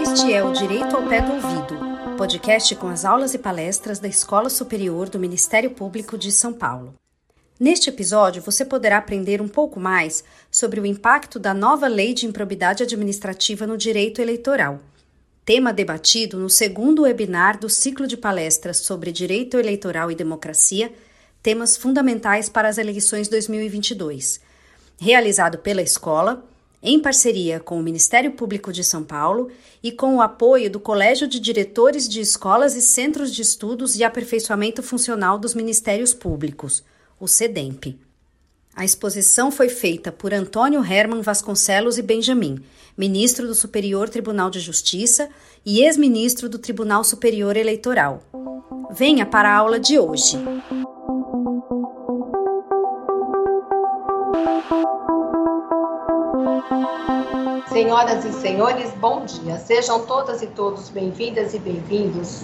Este é o Direito ao Pé do Ouvido, podcast com as aulas e palestras da Escola Superior do Ministério Público de São Paulo. Neste episódio, você poderá aprender um pouco mais sobre o impacto da nova Lei de Improbidade Administrativa no direito eleitoral, tema debatido no segundo webinar do ciclo de palestras sobre direito eleitoral e democracia, temas fundamentais para as eleições 2022, realizado pela escola em parceria com o Ministério Público de São Paulo e com o apoio do Colégio de Diretores de Escolas e Centros de Estudos e Aperfeiçoamento Funcional dos Ministérios Públicos, o SEDEMP. A exposição foi feita por Antônio Herman Vasconcelos e Benjamin, ministro do Superior Tribunal de Justiça e ex-ministro do Tribunal Superior Eleitoral. Venha para a aula de hoje. Senhoras e senhores, bom dia. Sejam todas e todos bem-vindas e bem-vindos.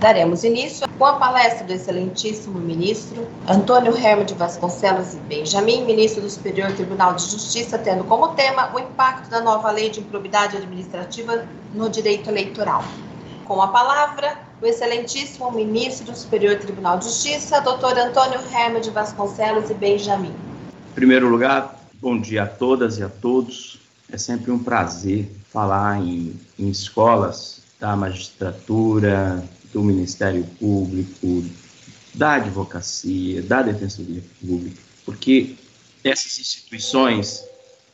Daremos início com a palestra do excelentíssimo ministro Antônio Hermo de Vasconcelos e Benjamin, ministro do Superior Tribunal de Justiça, tendo como tema o impacto da nova lei de improbidade administrativa no direito eleitoral. Com a palavra, o excelentíssimo ministro do Superior Tribunal de Justiça, doutor Antônio Hermo de Vasconcelos e Benjamin. Em primeiro lugar, bom dia a todas e a todos. É sempre um prazer falar em, em escolas da magistratura, do Ministério Público, da advocacia, da Defensoria Pública, porque essas instituições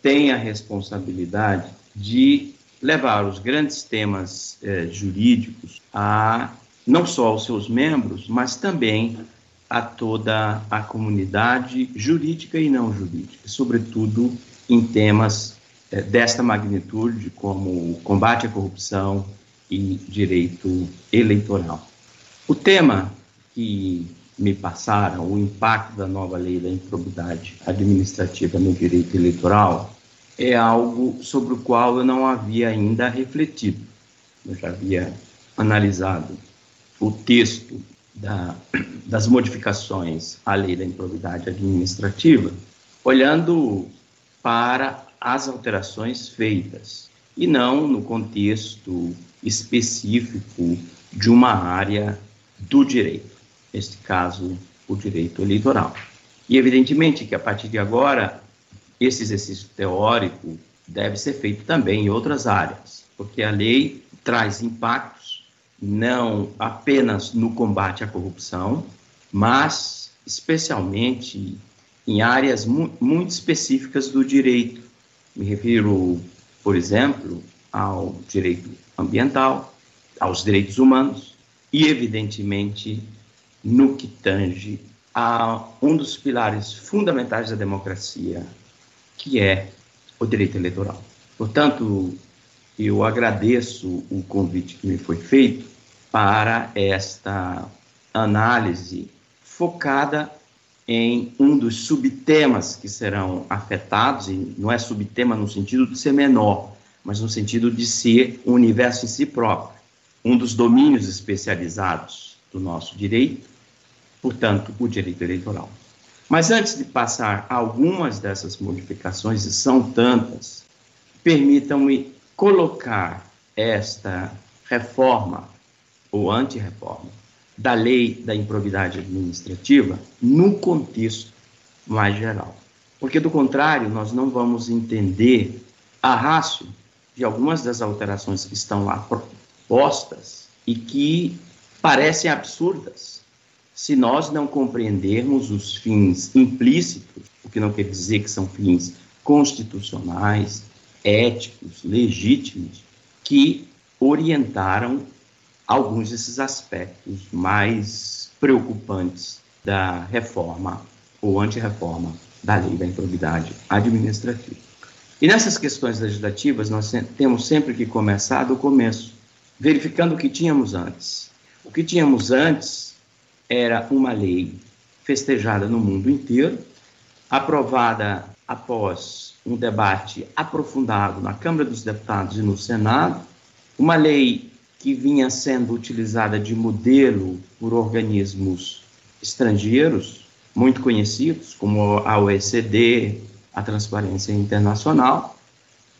têm a responsabilidade de levar os grandes temas eh, jurídicos a não só aos seus membros, mas também a toda a comunidade jurídica e não jurídica, sobretudo em temas é, desta magnitude, como combate à corrupção e direito eleitoral. O tema que me passaram, o impacto da nova lei da improbidade administrativa no direito eleitoral, é algo sobre o qual eu não havia ainda refletido. Eu já havia analisado o texto da, das modificações à lei da improbidade administrativa, olhando para as alterações feitas, e não no contexto específico de uma área do direito, neste caso, o direito eleitoral. E, evidentemente, que a partir de agora, esse exercício teórico deve ser feito também em outras áreas, porque a lei traz impactos não apenas no combate à corrupção, mas especialmente em áreas mu muito específicas do direito, me refiro, por exemplo, ao direito ambiental, aos direitos humanos e, evidentemente, no que tange a um dos pilares fundamentais da democracia, que é o direito eleitoral. Portanto, eu agradeço o convite que me foi feito para esta análise focada em um dos subtemas que serão afetados, e não é subtema no sentido de ser menor, mas no sentido de ser um universo em si próprio, um dos domínios especializados do nosso direito, portanto, o direito eleitoral. Mas antes de passar algumas dessas modificações, e são tantas, permitam-me colocar esta reforma ou anti-reforma da lei da improbidade administrativa no contexto mais geral. Porque, do contrário, nós não vamos entender a rácio de algumas das alterações que estão lá propostas e que parecem absurdas se nós não compreendermos os fins implícitos, o que não quer dizer que são fins constitucionais, éticos, legítimos, que orientaram alguns desses aspectos mais preocupantes da reforma ou antirreforma da lei da improbidade administrativa. E nessas questões legislativas, nós temos sempre que começar do começo, verificando o que tínhamos antes. O que tínhamos antes era uma lei festejada no mundo inteiro, aprovada após um debate aprofundado na Câmara dos Deputados e no Senado, uma lei que vinha sendo utilizada de modelo por organismos estrangeiros muito conhecidos, como a OECD, a Transparência Internacional,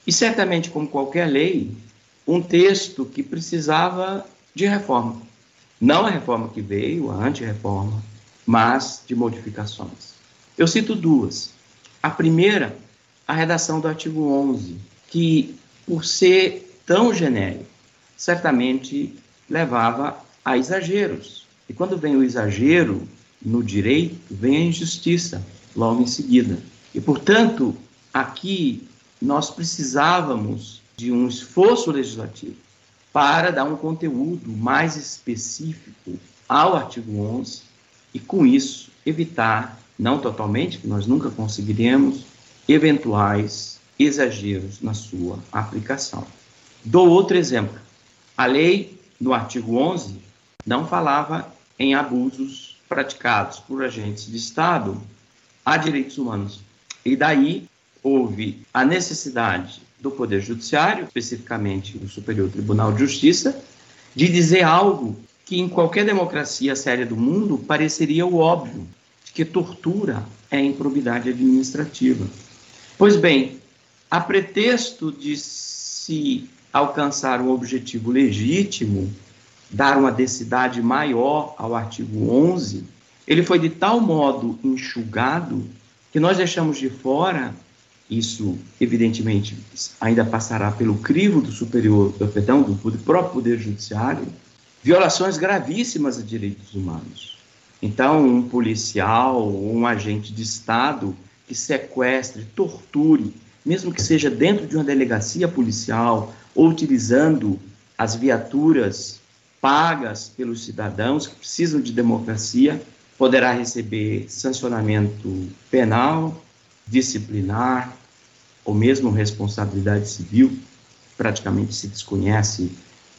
e certamente, como qualquer lei, um texto que precisava de reforma. Não a reforma que veio, a anti-reforma, mas de modificações. Eu cito duas. A primeira, a redação do artigo 11, que, por ser tão genérico, certamente levava a exageros. E quando vem o exagero no direito, vem a injustiça logo em seguida. E, portanto, aqui nós precisávamos de um esforço legislativo para dar um conteúdo mais específico ao artigo 11 e, com isso, evitar, não totalmente, que nós nunca conseguiremos, eventuais exageros na sua aplicação. Dou outro exemplo. A lei, no artigo 11, não falava em abusos praticados por agentes de Estado a direitos humanos. E daí houve a necessidade do Poder Judiciário, especificamente o Superior Tribunal de Justiça, de dizer algo que em qualquer democracia séria do mundo pareceria o óbvio, que tortura é improbidade administrativa. Pois bem, a pretexto de se alcançar um objetivo legítimo, dar uma densidade maior ao artigo 11, ele foi de tal modo enxugado que nós deixamos de fora isso, evidentemente, ainda passará pelo crivo do superior, do, perdão, do próprio Poder Judiciário, violações gravíssimas a direitos humanos. Então, um policial um agente de Estado que sequestre, torture, mesmo que seja dentro de uma delegacia policial ou utilizando as viaturas pagas pelos cidadãos que precisam de democracia, poderá receber sancionamento penal, disciplinar ou mesmo responsabilidade civil. Praticamente se desconhece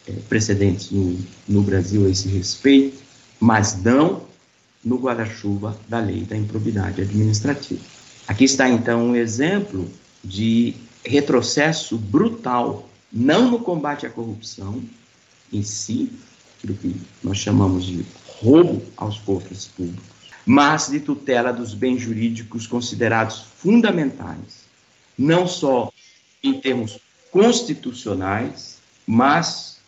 é, precedentes no, no Brasil a esse respeito, mas não no guarda-chuva da lei da improbidade administrativa. Aqui está então um exemplo de retrocesso brutal, não no combate à corrupção em si, aquilo que nós chamamos de roubo aos cofres públicos, mas de tutela dos bens jurídicos considerados fundamentais, não só em termos constitucionais, mas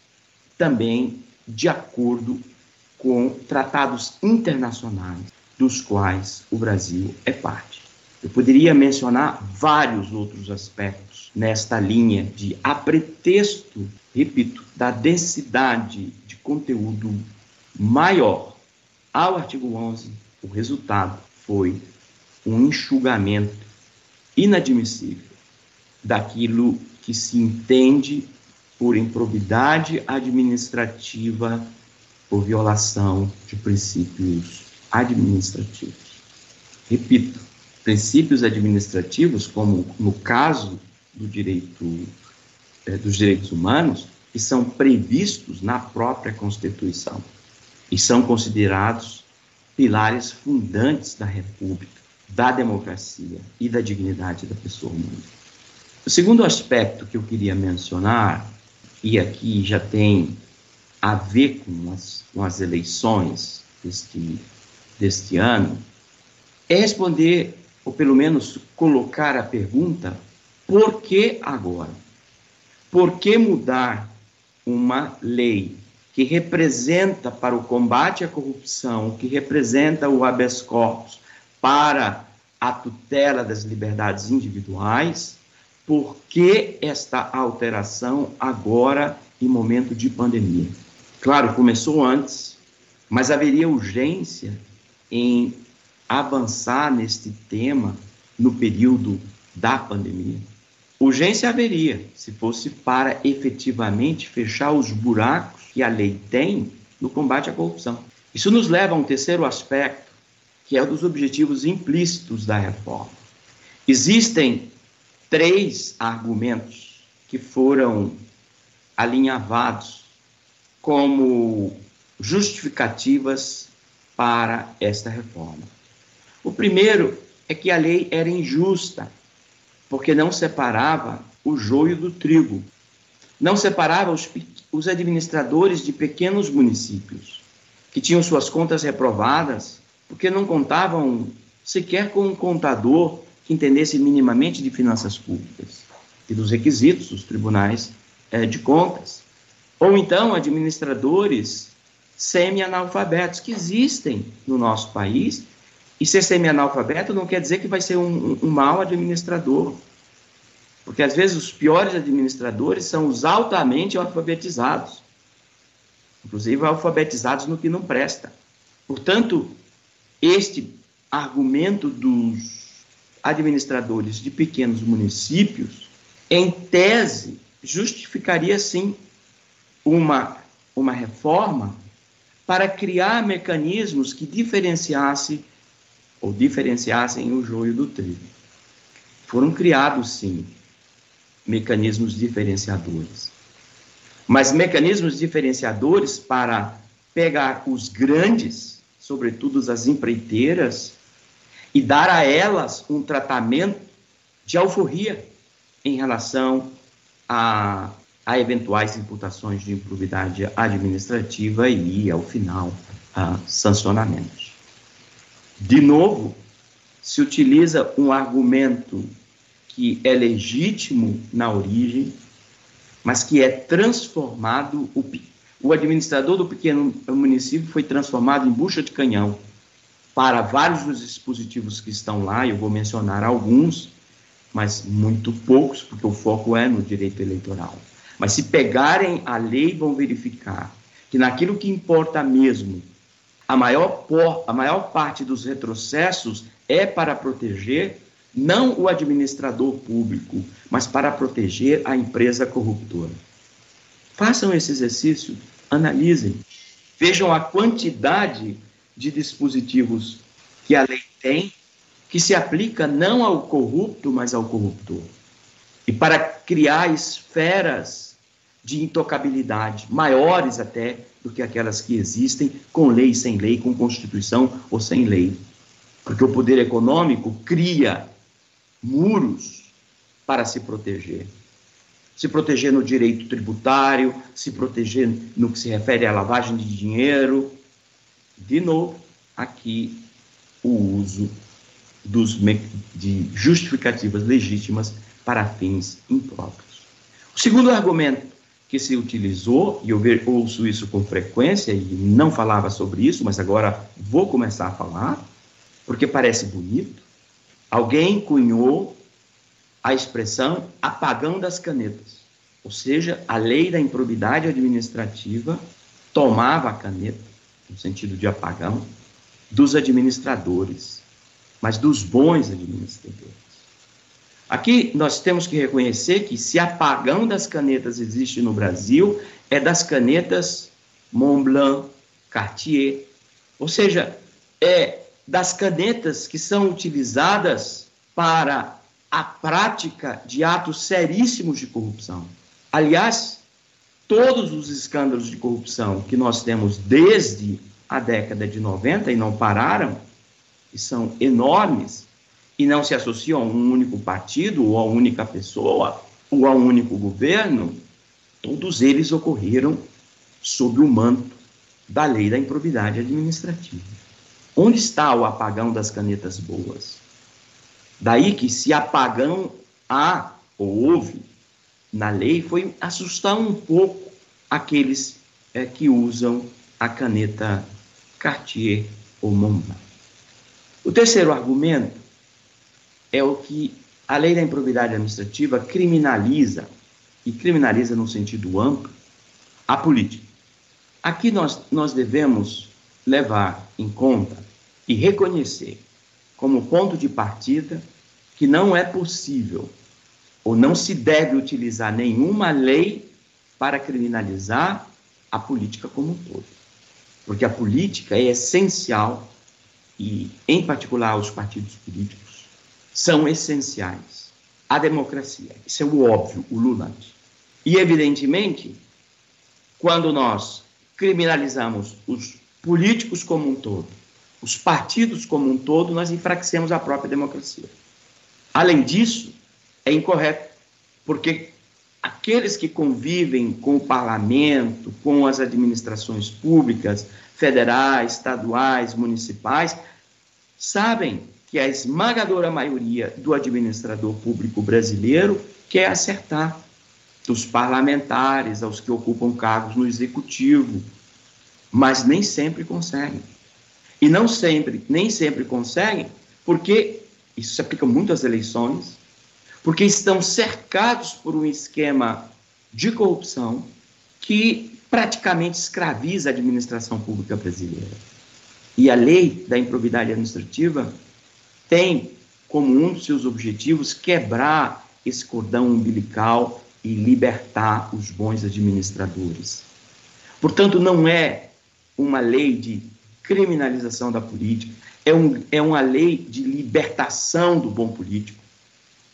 também de acordo com tratados internacionais dos quais o Brasil é parte. Eu poderia mencionar vários outros aspectos nesta linha de, a pretexto, repito, da densidade de conteúdo maior ao artigo 11 o resultado foi um enxugamento inadmissível daquilo que se entende por improbidade administrativa por violação de princípios administrativos. Repito, princípios administrativos, como no caso do direito eh, dos direitos humanos, que são previstos na própria Constituição e são considerados pilares fundantes da República, da democracia e da dignidade da pessoa humana. O segundo aspecto que eu queria mencionar, e aqui já tem a ver com as, com as eleições deste, deste ano, é responder, ou pelo menos colocar a pergunta: por que agora? Por que mudar uma lei que representa para o combate à corrupção, que representa o habeas corpus para a tutela das liberdades individuais, por que esta alteração agora em momento de pandemia? Claro, começou antes, mas haveria urgência em avançar neste tema no período da pandemia. Urgência haveria, se fosse para efetivamente fechar os buracos que a lei tem no combate à corrupção. Isso nos leva a um terceiro aspecto, que é o dos objetivos implícitos da reforma. Existem três argumentos que foram alinhavados como justificativas para esta reforma. O primeiro é que a lei era injusta porque não separava o joio do trigo, não separava os, os administradores de pequenos municípios, que tinham suas contas reprovadas porque não contavam sequer com um contador que entendesse minimamente de finanças públicas e dos requisitos dos tribunais é, de contas. Ou então administradores semi-analfabetos que existem no nosso país. E ser semi-analfabeto não quer dizer que vai ser um, um mau administrador. Porque às vezes os piores administradores são os altamente alfabetizados. Inclusive alfabetizados no que não presta. Portanto, este argumento dos administradores de pequenos municípios, em tese, justificaria sim uma, uma reforma para criar mecanismos que diferenciasse ou diferenciassem o joio do trigo. Foram criados sim mecanismos diferenciadores. Mas mecanismos diferenciadores para pegar os grandes, sobretudo as empreiteiras, e dar a elas um tratamento de alforria em relação a, a eventuais imputações de improbidade administrativa e, ao final, a sancionamentos. De novo, se utiliza um argumento que é legítimo na origem, mas que é transformado, o, o administrador do pequeno município foi transformado em bucha de canhão para vários dos dispositivos que estão lá, eu vou mencionar alguns, mas muito poucos, porque o foco é no direito eleitoral. Mas se pegarem a lei, vão verificar que naquilo que importa mesmo, a maior, por, a maior parte dos retrocessos é para proteger não o administrador público, mas para proteger a empresa corruptora. Façam esse exercício, analisem, vejam a quantidade de dispositivos que a lei tem que se aplica não ao corrupto, mas ao corruptor. E para criar esferas de intocabilidade, maiores até do que aquelas que existem, com lei, sem lei, com constituição ou sem lei. Porque o poder econômico cria muros para se proteger. Se proteger no direito tributário, se proteger no que se refere à lavagem de dinheiro, de novo, aqui o uso dos, de justificativas legítimas para fins impróprios. O segundo argumento que se utilizou, e eu ouço isso com frequência e não falava sobre isso, mas agora vou começar a falar, porque parece bonito, alguém cunhou a expressão apagão das canetas, ou seja, a lei da improbidade administrativa tomava a caneta no sentido de apagão, dos administradores, mas dos bons administradores. Aqui nós temos que reconhecer que se apagão das canetas existe no Brasil, é das canetas Montblanc, Cartier, ou seja, é das canetas que são utilizadas para a prática de atos seríssimos de corrupção. Aliás, todos os escândalos de corrupção que nós temos desde a década de 90 e não pararam, e são enormes, e não se associam a um único partido, ou a única pessoa, ou a um único governo, todos eles ocorreram sob o manto da lei da improbidade administrativa. Onde está o apagão das canetas boas? Daí que se apagão há ou houve na lei foi assustar um pouco aqueles é, que usam a caneta Cartier ou Montblanc. O terceiro argumento é o que a lei da improbidade administrativa criminaliza, e criminaliza no sentido amplo, a política. Aqui nós, nós devemos levar em conta e reconhecer como ponto de partida que não é possível ou não se deve utilizar nenhuma lei para criminalizar a política como um todo. Porque a política é essencial e, em particular, os partidos políticos são essenciais à democracia. Isso é o óbvio, o lulante. E, evidentemente, quando nós criminalizamos os políticos como um todo, os partidos como um todo, nós enfraquecemos a própria democracia. Além disso, é incorreto, porque aqueles que convivem com o parlamento, com as administrações públicas, federais, estaduais, municipais, sabem que a esmagadora maioria do administrador público brasileiro quer acertar, dos parlamentares aos que ocupam cargos no executivo, mas nem sempre conseguem. E não sempre, nem sempre conseguem, porque isso se aplica muito às eleições, porque estão cercados por um esquema de corrupção que praticamente escraviza a administração pública brasileira. E a lei da improbidade administrativa tem como um dos seus objetivos quebrar esse cordão umbilical e libertar os bons administradores. Portanto, não é uma lei de criminalização da política, é, um, é uma lei de libertação do bom político,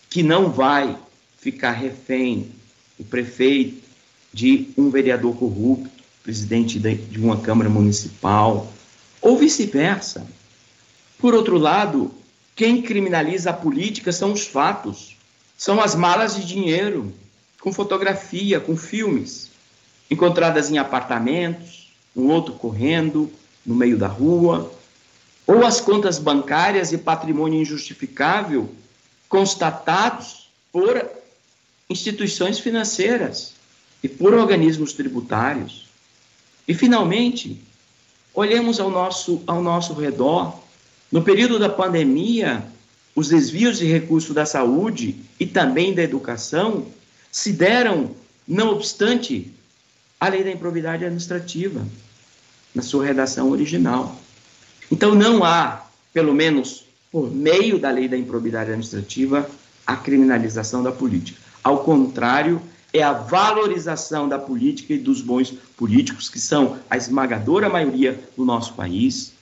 que não vai ficar refém, o prefeito, de um vereador corrupto, presidente de uma Câmara Municipal, ou vice-versa. Por outro lado, quem criminaliza a política são os fatos, são as malas de dinheiro, com fotografia, com filmes, encontradas em apartamentos, um outro correndo no meio da rua, ou as contas bancárias e patrimônio injustificável constatados por instituições financeiras e por organismos tributários. E, finalmente, olhemos ao nosso, ao nosso redor. No período da pandemia, os desvios de recursos da saúde e também da educação se deram, não obstante, a lei da improbidade administrativa, na sua redação original. Então, não há, pelo menos por meio da lei da improbidade administrativa, a criminalização da política. Ao contrário, é a valorização da política e dos bons políticos, que são a esmagadora maioria do nosso país,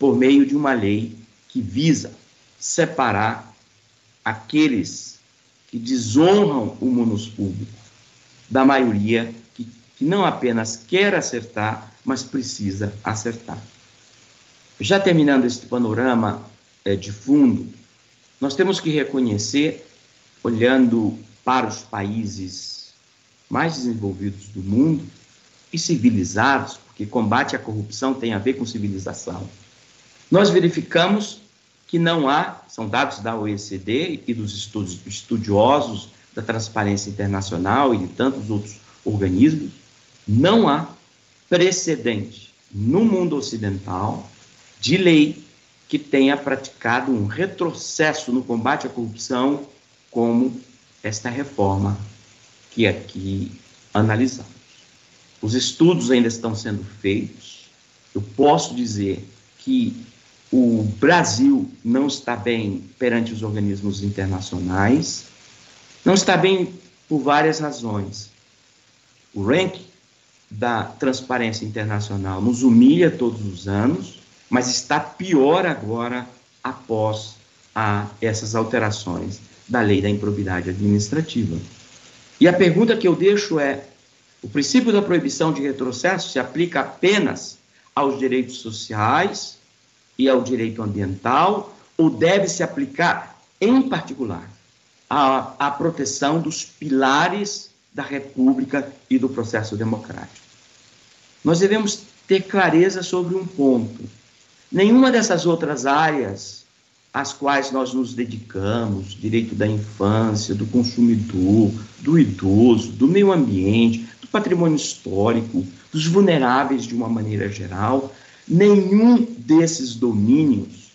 por meio de uma lei que visa separar aqueles que desonram o munus público, da maioria que, que não apenas quer acertar, mas precisa acertar. Já terminando este panorama é, de fundo, nós temos que reconhecer, olhando para os países mais desenvolvidos do mundo e civilizados, porque combate à corrupção tem a ver com civilização, nós verificamos que não há, são dados da OECD e dos estudos estudiosos da Transparência Internacional e de tantos outros organismos, não há precedente no mundo ocidental de lei que tenha praticado um retrocesso no combate à corrupção como esta reforma que aqui analisamos. Os estudos ainda estão sendo feitos. Eu posso dizer que o Brasil não está bem perante os organismos internacionais, não está bem por várias razões. O ranking da transparência internacional nos humilha todos os anos, mas está pior agora após a essas alterações da lei da improbidade administrativa. E a pergunta que eu deixo é: o princípio da proibição de retrocesso se aplica apenas aos direitos sociais e ao direito ambiental, ou deve se aplicar, em particular, à, à proteção dos pilares da República e do processo democrático? Nós devemos ter clareza sobre um ponto. Nenhuma dessas outras áreas às quais nós nos dedicamos, direito da infância, do consumidor, do idoso, do meio ambiente, do patrimônio histórico, dos vulneráveis de uma maneira geral, Nenhum desses domínios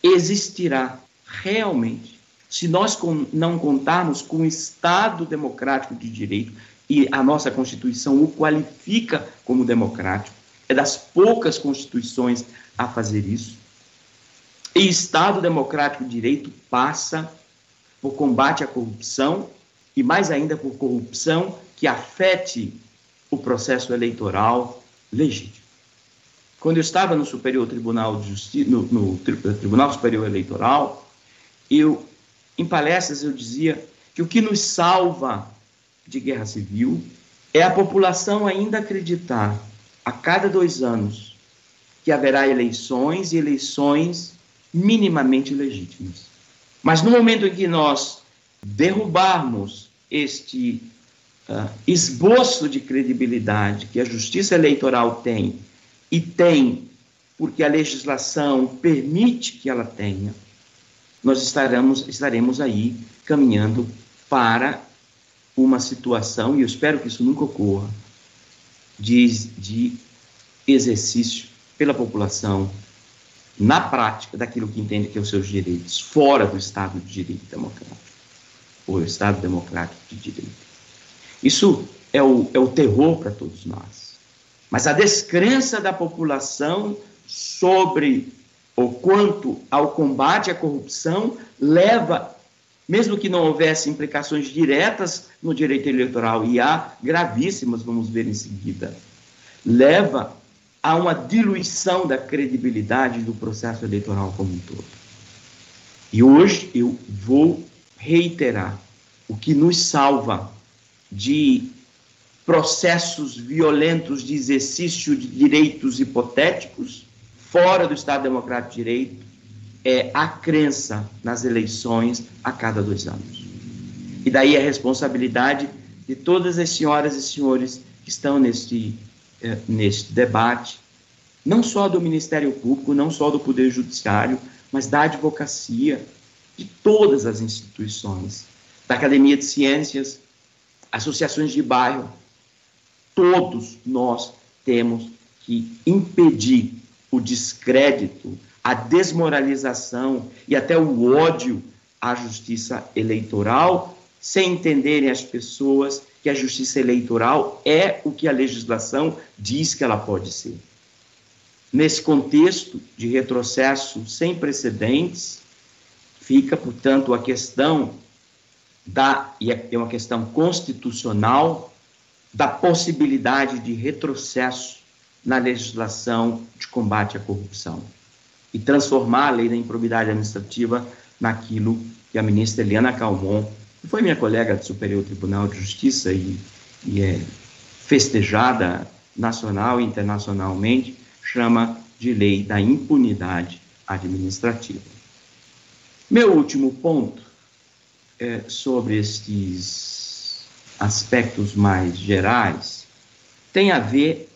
existirá realmente se nós não contarmos com o Estado democrático de direito e a nossa Constituição o qualifica como democrático. É das poucas constituições a fazer isso. E Estado democrático de direito passa por combate à corrupção e mais ainda por corrupção que afete o processo eleitoral legítimo. Quando eu estava no Superior Tribunal de Justiça, no, no Tribunal Superior Eleitoral, eu, em palestras, eu dizia que o que nos salva de guerra civil é a população ainda acreditar, a cada dois anos, que haverá eleições e eleições minimamente legítimas. Mas no momento em que nós derrubarmos este uh, esboço de credibilidade que a justiça eleitoral tem e tem porque a legislação permite que ela tenha, nós estaremos, estaremos aí caminhando para uma situação, e eu espero que isso nunca ocorra, de, de exercício pela população, na prática, daquilo que entende que são é os seus direitos, fora do Estado de Direito Democrático, ou Estado Democrático de Direito. Isso é o, é o terror para todos nós. Mas a descrença da população sobre o quanto ao combate à corrupção leva, mesmo que não houvesse implicações diretas no direito eleitoral, e há gravíssimas, vamos ver em seguida, leva a uma diluição da credibilidade do processo eleitoral como um todo. E hoje eu vou reiterar o que nos salva de processos violentos de exercício de direitos hipotéticos fora do Estado Democrático de Direito é a crença nas eleições a cada dois anos. E daí a responsabilidade de todas as senhoras e senhores que estão neste, eh, neste debate, não só do Ministério Público, não só do Poder Judiciário, mas da advocacia, de todas as instituições, da Academia de Ciências, associações de bairro, todos nós temos que impedir o descrédito, a desmoralização e até o ódio à justiça eleitoral, sem entenderem as pessoas que a justiça eleitoral é o que a legislação diz que ela pode ser. Nesse contexto de retrocesso sem precedentes, fica, portanto, a questão da, e é uma questão constitucional, da possibilidade de retrocesso na legislação de combate à corrupção e transformar a lei da improbidade administrativa naquilo que a ministra Eliana Calmon, que foi minha colega do Superior Tribunal de Justiça e, e é festejada nacional e internacionalmente, chama de lei da impunidade administrativa. Meu último ponto é sobre estes aspectos mais gerais tem a ver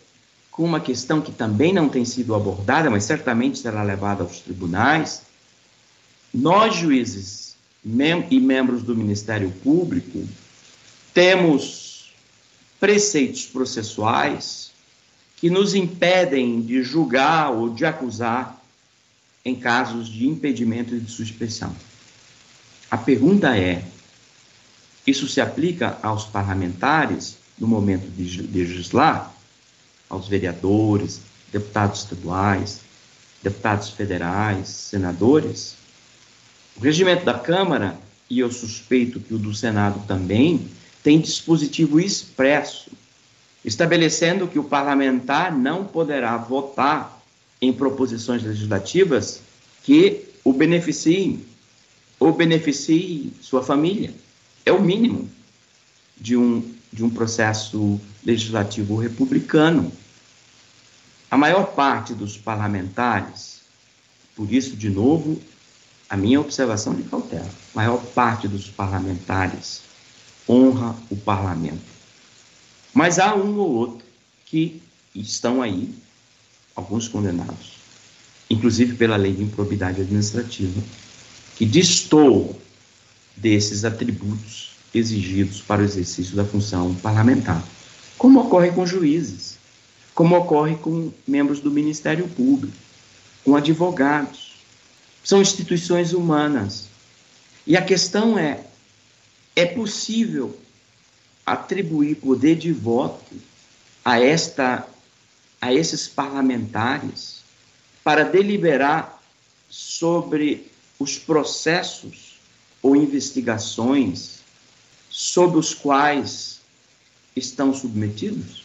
com uma questão que também não tem sido abordada, mas certamente será levada aos tribunais. Nós, juízes mem e membros do Ministério Público, temos preceitos processuais que nos impedem de julgar ou de acusar em casos de impedimento e de suspeição. A pergunta é: isso se aplica aos parlamentares no momento de legislar? aos vereadores, deputados estaduais, deputados federais, senadores. O regimento da Câmara, e eu suspeito que o do Senado também, tem dispositivo expresso estabelecendo que o parlamentar não poderá votar em proposições legislativas que o beneficiem ou beneficie sua família. É o mínimo de um de um processo legislativo republicano. A maior parte dos parlamentares, por isso, de novo, a minha observação de cautela, a maior parte dos parlamentares honra o parlamento. Mas há um ou outro que estão aí, alguns condenados, inclusive pela lei de improbidade administrativa, que destoam desses atributos exigidos para o exercício da função parlamentar, como ocorre com juízes, como ocorre com membros do Ministério Público, com advogados. São instituições humanas. E a questão é: é possível atribuir poder de voto a esta a esses parlamentares para deliberar sobre os processos ou investigações sob os quais estão submetidos?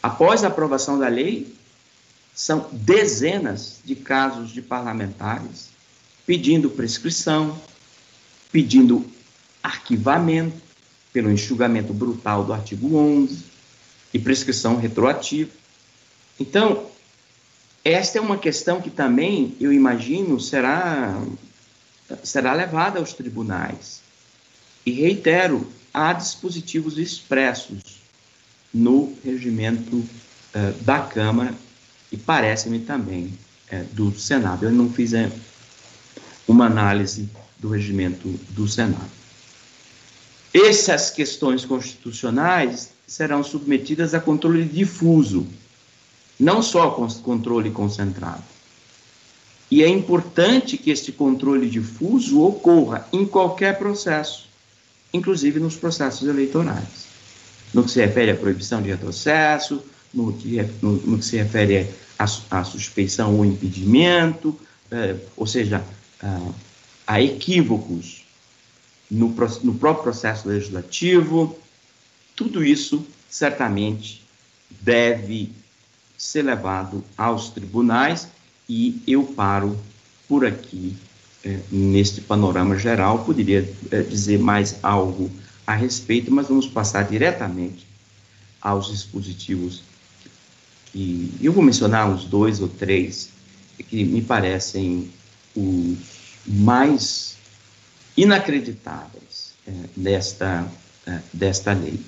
Após a aprovação da lei, são dezenas de casos de parlamentares pedindo prescrição, pedindo arquivamento pelo enxugamento brutal do artigo 11 e prescrição retroativa. Então, esta é uma questão que também, eu imagino, será, será levada aos tribunais. E reitero, há dispositivos expressos no regimento uh, da Câmara e parece-me também é, do Senado. Eu não fiz é, uma análise do regimento do Senado. Essas questões constitucionais serão submetidas a controle difuso, não só controle concentrado. E é importante que este controle difuso ocorra em qualquer processo, inclusive nos processos eleitorais. No que se refere à proibição de retrocesso, no que, no, no que se refere à, suspeição ou impedimento, eh, ou seja, a, a equívocos no, no próprio processo legislativo, tudo isso certamente deve ser levado aos tribunais e eu paro por aqui é, neste panorama geral. Poderia é, dizer mais algo a respeito, mas vamos passar diretamente aos dispositivos. E eu vou mencionar uns dois ou três que me parecem os mais inacreditáveis é, desta, é, desta lei.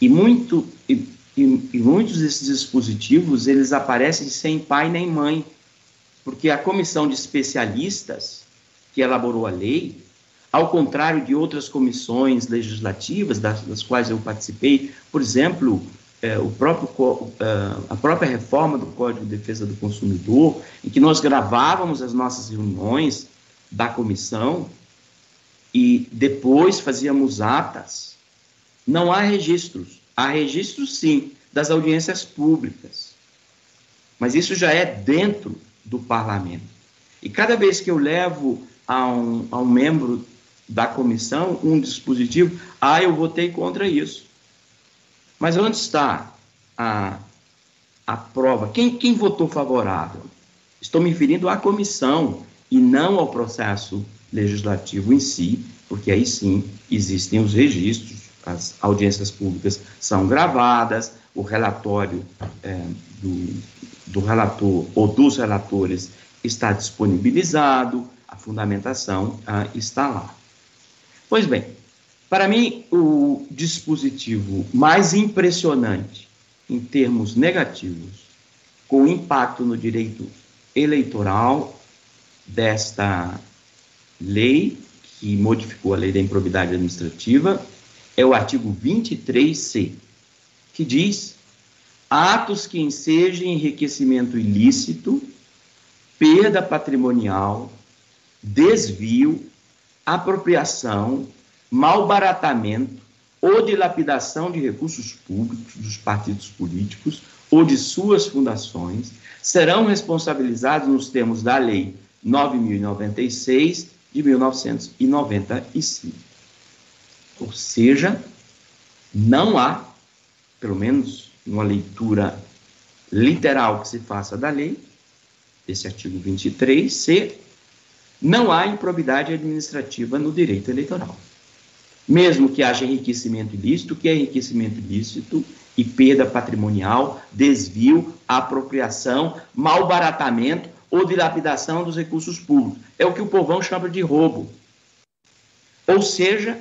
E, muito, e, e, e muitos desses dispositivos, eles aparecem sem pai nem mãe, porque a comissão de especialistas que elaborou a lei, ao contrário de outras comissões legislativas das, das quais eu participei, por exemplo, é, o próprio, é, a própria reforma do Código de Defesa do Consumidor, em que nós gravávamos as nossas reuniões da comissão e depois fazíamos atas. Não há registros. Há registros, sim, das audiências públicas. Mas isso já é dentro do parlamento. E cada vez que eu levo a um, a um membro da comissão um dispositivo, ah, eu votei contra isso. Mas onde está a, a prova? Quem, quem votou favorável? Estou me referindo à comissão e não ao processo legislativo em si, porque aí sim existem os registros, as audiências públicas são gravadas, o relatório é, do, do relator ou dos relatores está disponibilizado, a fundamentação ah, está lá. Pois bem, para mim, o dispositivo mais impressionante em termos negativos, com impacto no direito eleitoral desta lei, que modificou a lei da improbidade administrativa, é o artigo 23C, que diz atos que ensejem enriquecimento ilícito, perda patrimonial, desvio, apropriação, malbaratamento ou dilapidação de recursos públicos dos partidos políticos ou de suas fundações serão responsabilizados nos termos da Lei 9096 de 1995. Ou seja, não há, pelo menos uma leitura literal que se faça da lei, esse artigo 23C, não há improbidade administrativa no direito eleitoral. Mesmo que haja enriquecimento ilícito, que é enriquecimento ilícito e perda patrimonial, desvio, apropriação, malbaratamento ou dilapidação dos recursos públicos. É o que o povão chama de roubo. Ou seja,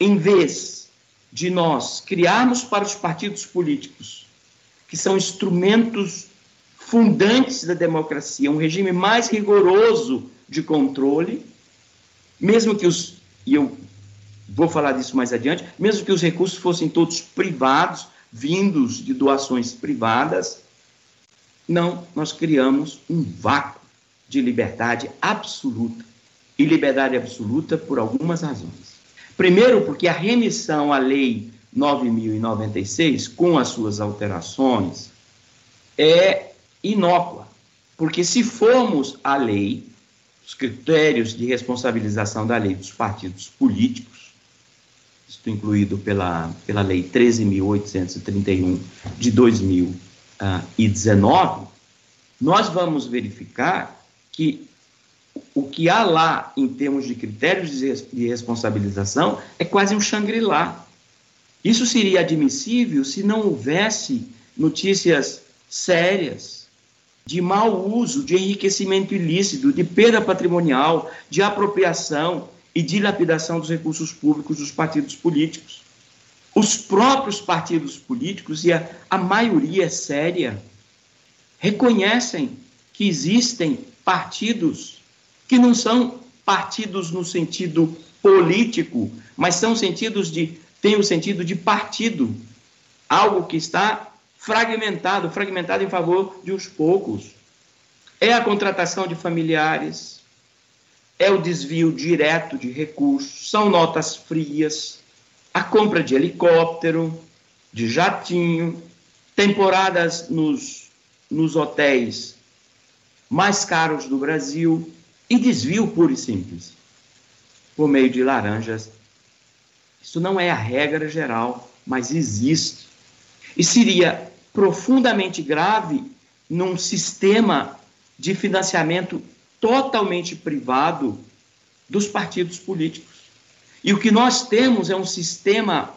em vez de nós criarmos para os partidos políticos, que são instrumentos fundantes da democracia, um regime mais rigoroso de controle, mesmo que os, e eu vou falar disso mais adiante, mesmo que os recursos fossem todos privados, vindos de doações privadas, não, nós criamos um vácuo de liberdade absoluta. E liberdade absoluta por algumas razões. Primeiro, porque a remissão à Lei 9.096, com as suas alterações, é inócua. Porque se formos à lei, os critérios de responsabilização da lei dos partidos políticos, isto incluído pela, pela Lei 13.831 de 2019, nós vamos verificar que o que há lá em termos de critérios de responsabilização é quase um Shangri-La. Isso seria admissível se não houvesse notícias sérias de mau uso, de enriquecimento ilícito, de perda patrimonial, de apropriação e dilapidação dos recursos públicos dos partidos políticos. Os próprios partidos políticos, e a, a maioria séria, reconhecem que existem partidos que não são partidos no sentido político, mas são sentidos de tem o sentido de partido, algo que está fragmentado, fragmentado em favor de uns poucos. É a contratação de familiares, é o desvio direto de recursos, são notas frias, a compra de helicóptero, de jatinho, temporadas nos, nos hotéis mais caros do Brasil e desvio puro e simples, por meio de laranjas. Isso não é a regra geral, mas existe. E seria profundamente grave num sistema de financiamento totalmente privado dos partidos políticos. E o que nós temos é um sistema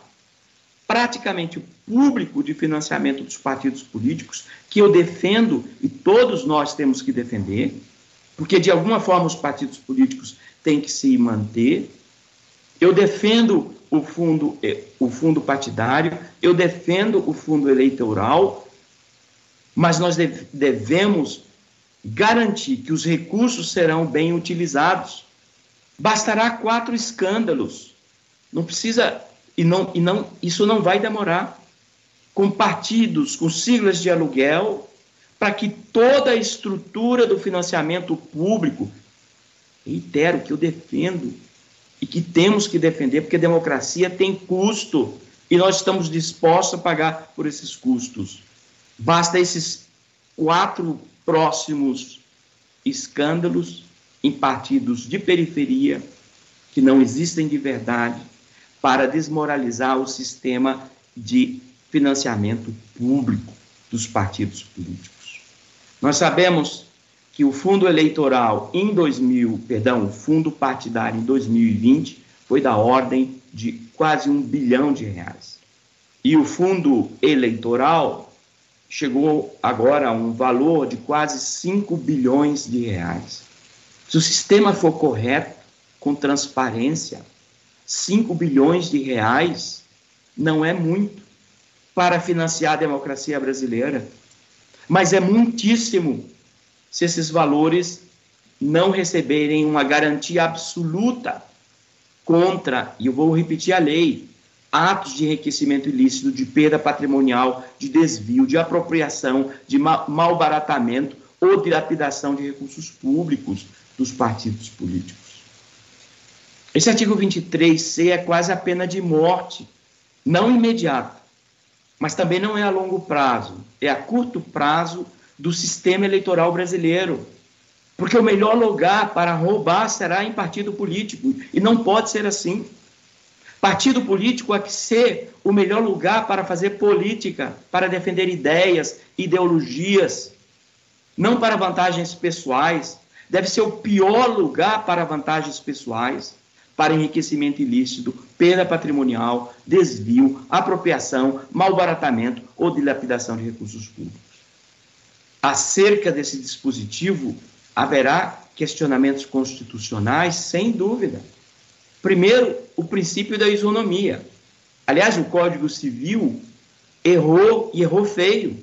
praticamente público de financiamento dos partidos políticos, que eu defendo e todos nós temos que defender, porque de alguma forma os partidos políticos têm que se manter. Eu defendo o fundo, eh, o fundo partidário, eu defendo o fundo eleitoral, mas nós devemos garantir que os recursos serão bem utilizados. Bastará quatro escândalos. Não precisa e não, e não isso não vai demorar. Com partidos, com siglas de aluguel, para que toda a estrutura do financiamento público, reitero que eu defendo e que temos que defender, porque a democracia tem custo e nós estamos dispostos a pagar por esses custos. Basta esses quatro próximos escândalos em partidos de periferia que não existem de verdade para desmoralizar o sistema de financiamento público dos partidos políticos. Nós sabemos que o fundo eleitoral em 2000, perdão, o fundo partidário em 2020 foi da ordem de quase um bilhão de reais. E o fundo eleitoral chegou agora a um valor de quase 5 bilhões de reais. Se o sistema for correto, com transparência, 5 bilhões de reais não é muito para financiar a democracia brasileira, mas é muitíssimo se esses valores não receberem uma garantia absoluta contra, e eu vou repetir a lei, atos de enriquecimento ilícito, de perda patrimonial, de desvio, de apropriação, de malbaratamento ou dilapidação de recursos públicos dos partidos políticos. Esse artigo 23C é quase a pena de morte, não imediata, mas também não é a longo prazo, é a curto prazo do sistema eleitoral brasileiro. Porque o melhor lugar para roubar será em partido político, e não pode ser assim. Partido político há que ser o melhor lugar para fazer política, para defender ideias, ideologias, não para vantagens pessoais. Deve ser o pior lugar para vantagens pessoais, para enriquecimento ilícito, perda patrimonial, desvio, apropriação, malbaratamento ou dilapidação de recursos públicos. Acerca desse dispositivo, haverá questionamentos constitucionais, sem dúvida. Primeiro, o princípio da isonomia. Aliás, o Código Civil errou e errou feio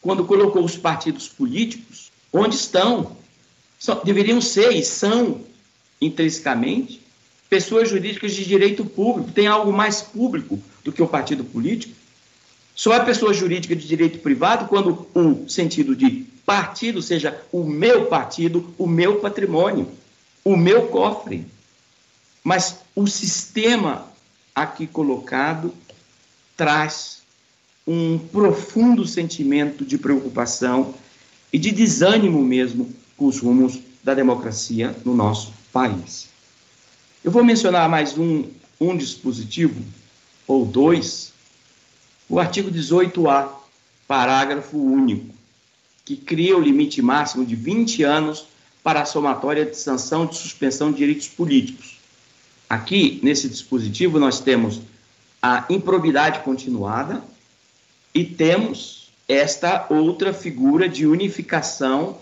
quando colocou os partidos políticos onde estão. Só, deveriam ser e são, intrinsecamente, pessoas jurídicas de direito público. Tem algo mais público do que o partido político. Só é pessoa jurídica de direito privado quando o sentido de partido seja o meu partido, o meu patrimônio, o meu cofre. Mas o sistema aqui colocado traz um profundo sentimento de preocupação e de desânimo mesmo com os rumos da democracia no nosso país. Eu vou mencionar mais um, um dispositivo, ou dois, o artigo 18A, parágrafo único, que cria o limite máximo de 20 anos para a somatória de sanção de suspensão de direitos políticos Aqui, nesse dispositivo, nós temos a improbidade continuada e temos esta outra figura de unificação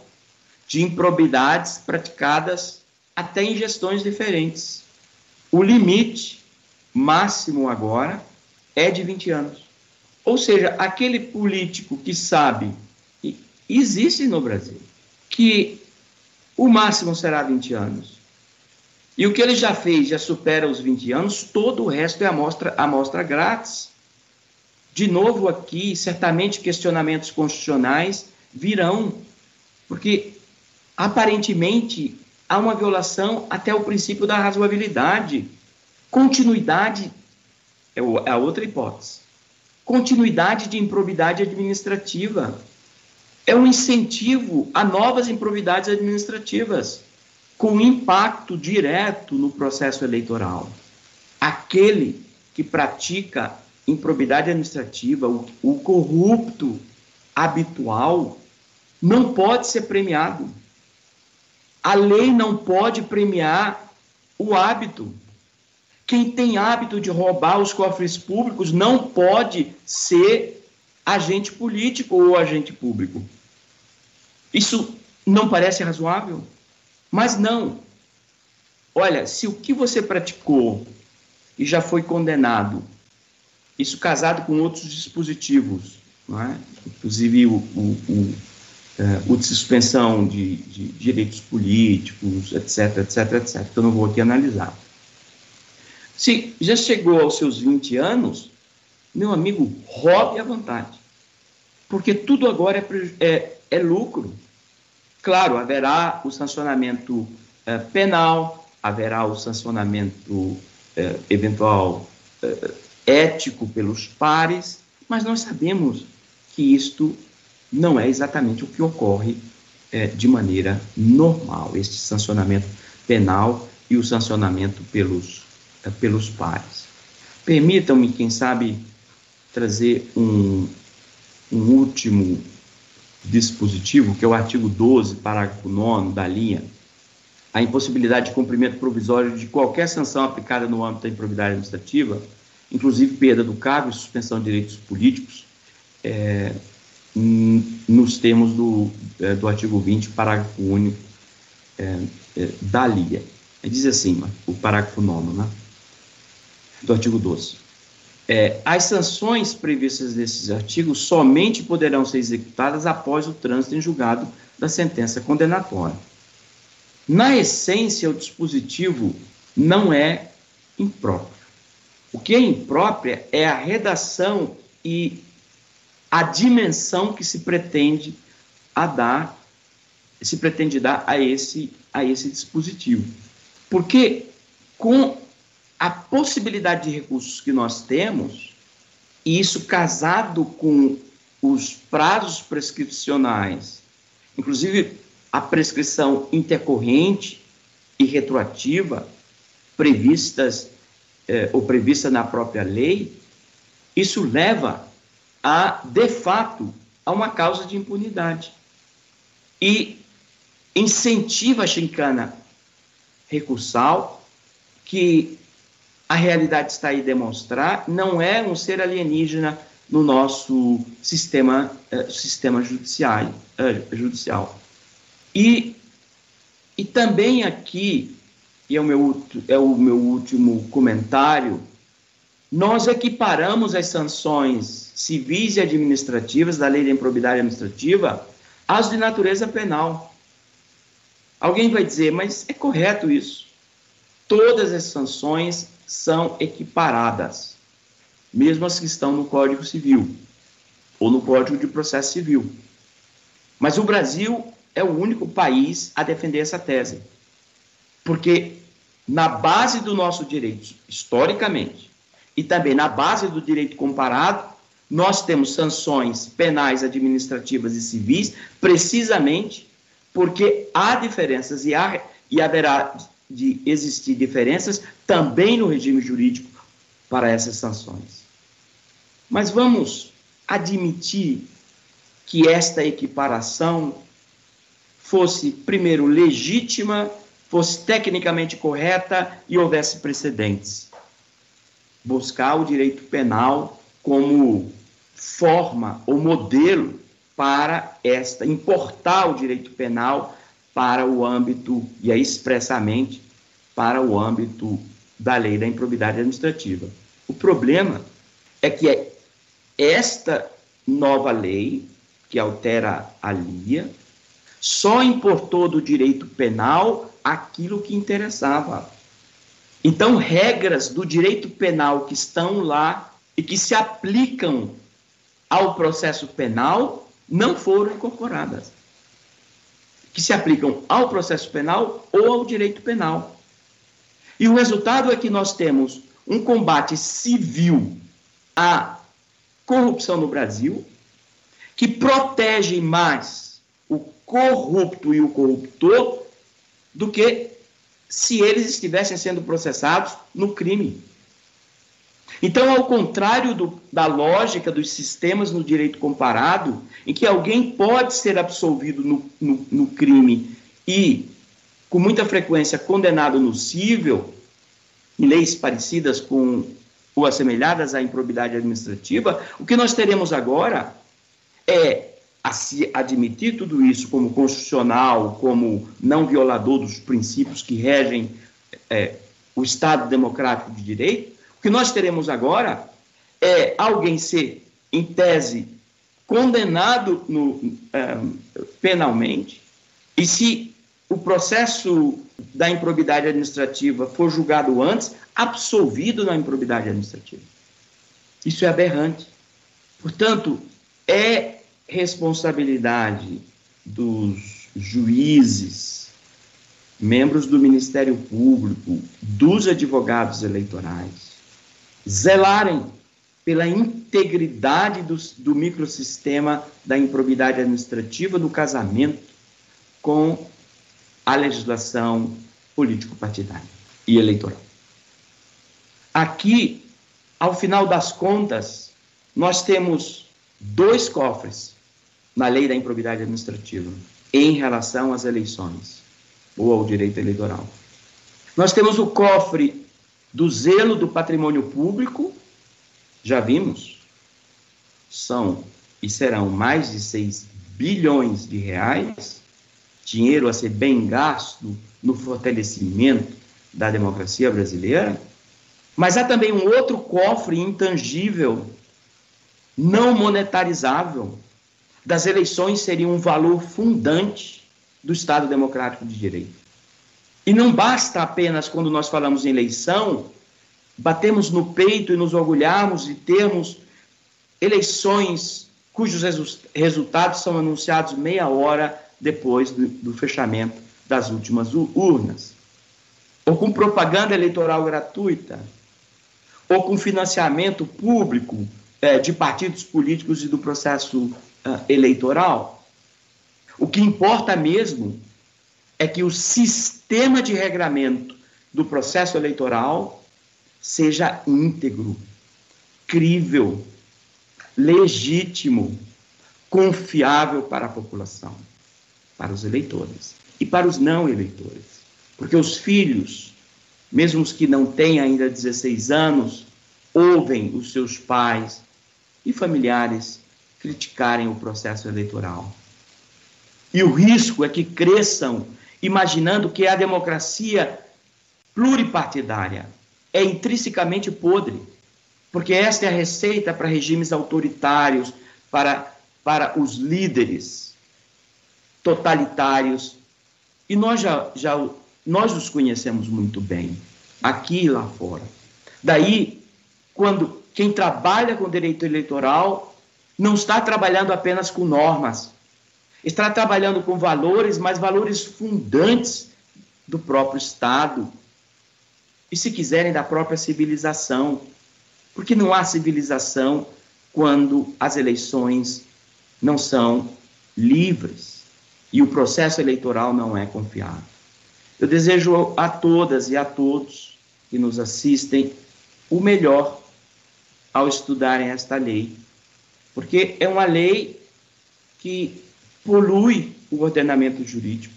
de improbidades praticadas até em gestões diferentes. O limite máximo agora é de 20 anos. Ou seja, aquele político que sabe, existe no Brasil, que o máximo será 20 anos. E o que ele já fez já supera os 20 anos, todo o resto é amostra, amostra grátis. De novo aqui, certamente questionamentos constitucionais virão, porque aparentemente há uma violação até o princípio da razoabilidade. Continuidade é, é a outra hipótese. Continuidade de improbidade administrativa. É um incentivo a novas improbidades administrativas, com impacto direto no processo eleitoral. Aquele que pratica improbidade administrativa, o, o corrupto habitual, não pode ser premiado. A lei não pode premiar o hábito. Quem tem hábito de roubar os cofres públicos não pode ser agente político ou agente público. Isso não parece razoável? Mas não. Olha, se o que você praticou e já foi condenado, isso casado com outros dispositivos, é? inclusive o, o, o de suspensão de, de direitos políticos, etc, etc, etc, que eu não vou aqui analisar. Se já chegou aos seus 20 anos, meu amigo, roube à vontade. Porque tudo agora é, é, é lucro. Claro, haverá o sancionamento é, penal, haverá o sancionamento é, eventual ético pelos pares, mas nós sabemos que isto não é exatamente o que ocorre é, de maneira normal, este sancionamento penal e o sancionamento pelos é, pelos pares. Permitam-me, quem sabe, trazer um, um último dispositivo, que é o artigo 12, parágrafo 9 da linha, a impossibilidade de cumprimento provisório de qualquer sanção aplicada no âmbito da improbidade administrativa, inclusive perda do cargo e suspensão de direitos políticos, é, nos termos do, é, do artigo 20, parágrafo único é, é, da LIA. Diz assim, o parágrafo 9, né? do artigo 12. É, as sanções previstas nesses artigos somente poderão ser executadas após o trânsito em julgado da sentença condenatória. Na essência, o dispositivo não é impróprio. O que é imprópria é a redação e a dimensão que se pretende a dar, se pretende dar a esse, a esse dispositivo. Porque com a possibilidade de recursos que nós temos, e isso casado com os prazos prescricionais, inclusive a prescrição intercorrente e retroativa previstas eh, ou prevista na própria lei, isso leva a, de fato, a uma causa de impunidade e incentiva a chincana recursal que a realidade está aí demonstrar, não é um ser alienígena no nosso sistema, uh, sistema judiciário, uh, judicial. E, e também aqui, e é o, meu, é o meu último comentário, nós equiparamos as sanções civis e administrativas da lei de improbidade administrativa às de natureza penal. Alguém vai dizer, mas é correto isso. Todas as sanções são equiparadas, mesmo as que estão no Código Civil ou no Código de Processo Civil. Mas o Brasil é o único país a defender essa tese. Porque na base do nosso direito, historicamente, e também na base do direito comparado, nós temos sanções penais, administrativas e civis, precisamente porque há diferenças e, há, e haverá de existir diferenças também no regime jurídico para essas sanções. Mas vamos admitir que esta equiparação fosse, primeiro, legítima, fosse tecnicamente correta e houvesse precedentes. Buscar o direito penal como forma ou modelo para esta, importar o direito penal para o âmbito, e aí expressamente, para o âmbito da lei da improbidade administrativa. O problema é que esta nova lei que altera a LIA, só importou do direito penal aquilo que interessava. Então, regras do direito penal que estão lá e que se aplicam ao processo penal não foram incorporadas. Que se aplicam ao processo penal ou ao direito penal. E o resultado é que nós temos um combate civil à corrupção no Brasil, que protege mais o corrupto e o corruptor do que se eles estivessem sendo processados no crime. Então, ao contrário do, da lógica dos sistemas no direito comparado, em que alguém pode ser absolvido no, no, no crime e, com muita frequência, condenado no cível, em leis parecidas com ou assemelhadas à improbidade administrativa, o que nós teremos agora é a se admitir tudo isso como constitucional, como não violador dos princípios que regem é, o Estado democrático de direito, o que nós teremos agora é alguém ser, em tese, condenado no, é, penalmente, e se o processo da improbidade administrativa for julgado antes, absolvido na improbidade administrativa. Isso é aberrante. Portanto, é responsabilidade dos juízes, membros do Ministério Público, dos advogados eleitorais, zelarem pela integridade do, do microsistema da improbidade administrativa do casamento com a legislação político-partidária e eleitoral. Aqui, ao final das contas, nós temos dois cofres na lei da improbidade administrativa em relação às eleições ou ao direito eleitoral. Nós temos o cofre do zelo do patrimônio público, já vimos, são e serão mais de 6 bilhões de reais, dinheiro a ser bem gasto no fortalecimento da democracia brasileira. Mas há também um outro cofre intangível, não monetarizável, das eleições seria um valor fundante do Estado Democrático de Direito. E não basta apenas, quando nós falamos em eleição, batemos no peito e nos orgulharmos de termos eleições cujos resu resultados são anunciados meia hora depois do, do fechamento das últimas urnas, ou com propaganda eleitoral gratuita, ou com financiamento público é, de partidos políticos e do processo uh, eleitoral. O que importa mesmo é que o sistema de regramento do processo eleitoral seja íntegro, crível, legítimo, confiável para a população, para os eleitores e para os não eleitores. Porque os filhos, mesmo os que não têm ainda 16 anos, ouvem os seus pais e familiares criticarem o processo eleitoral. E o risco é que cresçam imaginando que a democracia pluripartidária é intrinsecamente podre, porque esta é a receita para regimes autoritários, para, para os líderes totalitários. E nós já, já nós os conhecemos muito bem, aqui e lá fora. Daí, quando quem trabalha com direito eleitoral não está trabalhando apenas com normas, está trabalhando com valores, mas valores fundantes do próprio Estado. E, se quiserem, da própria civilização. Porque não há civilização quando as eleições não são livres e o processo eleitoral não é confiável. Eu desejo a todas e a todos que nos assistem o melhor ao estudarem esta lei, porque é uma lei que polui o ordenamento jurídico.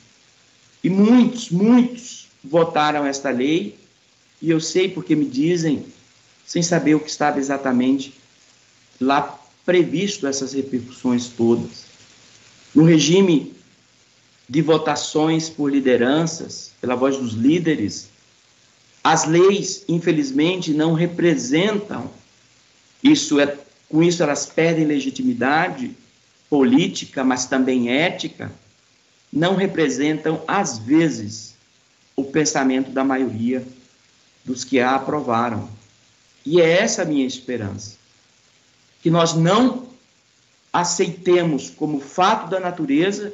E muitos, muitos votaram esta lei, e eu sei porque me dizem, sem saber o que estava exatamente lá previsto essas repercussões todas. No regime de votações por lideranças, pela voz dos líderes, as leis, infelizmente, não representam isso é com isso elas perdem legitimidade política, mas também ética, não representam, às vezes, o pensamento da maioria dos que a aprovaram. E é essa a minha esperança. Que nós não aceitemos como fato da natureza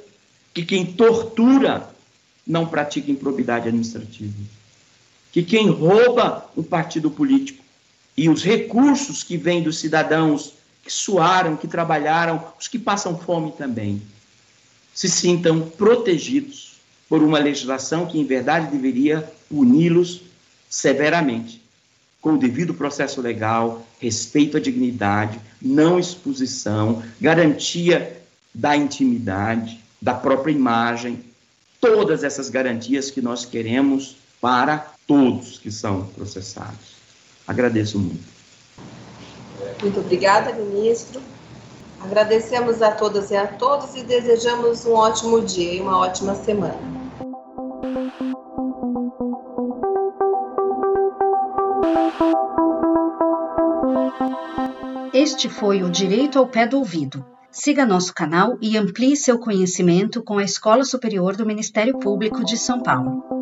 que quem tortura não pratica improbidade administrativa. Que quem rouba um partido político e os recursos que vêm dos cidadãos que suaram, que trabalharam, os que passam fome também, se sintam protegidos por uma legislação que, em verdade, deveria puni-los severamente, com o devido processo legal, respeito à dignidade, não exposição, garantia da intimidade, da própria imagem, todas essas garantias que nós queremos para todos que são processados. Agradeço muito. Muito obrigada, ministro. Agradecemos a todas e a todos e desejamos um ótimo dia e uma ótima semana. Este foi o Direito ao Pé do Ouvido. Siga nosso canal e amplie seu conhecimento com a Escola Superior do Ministério Público de São Paulo.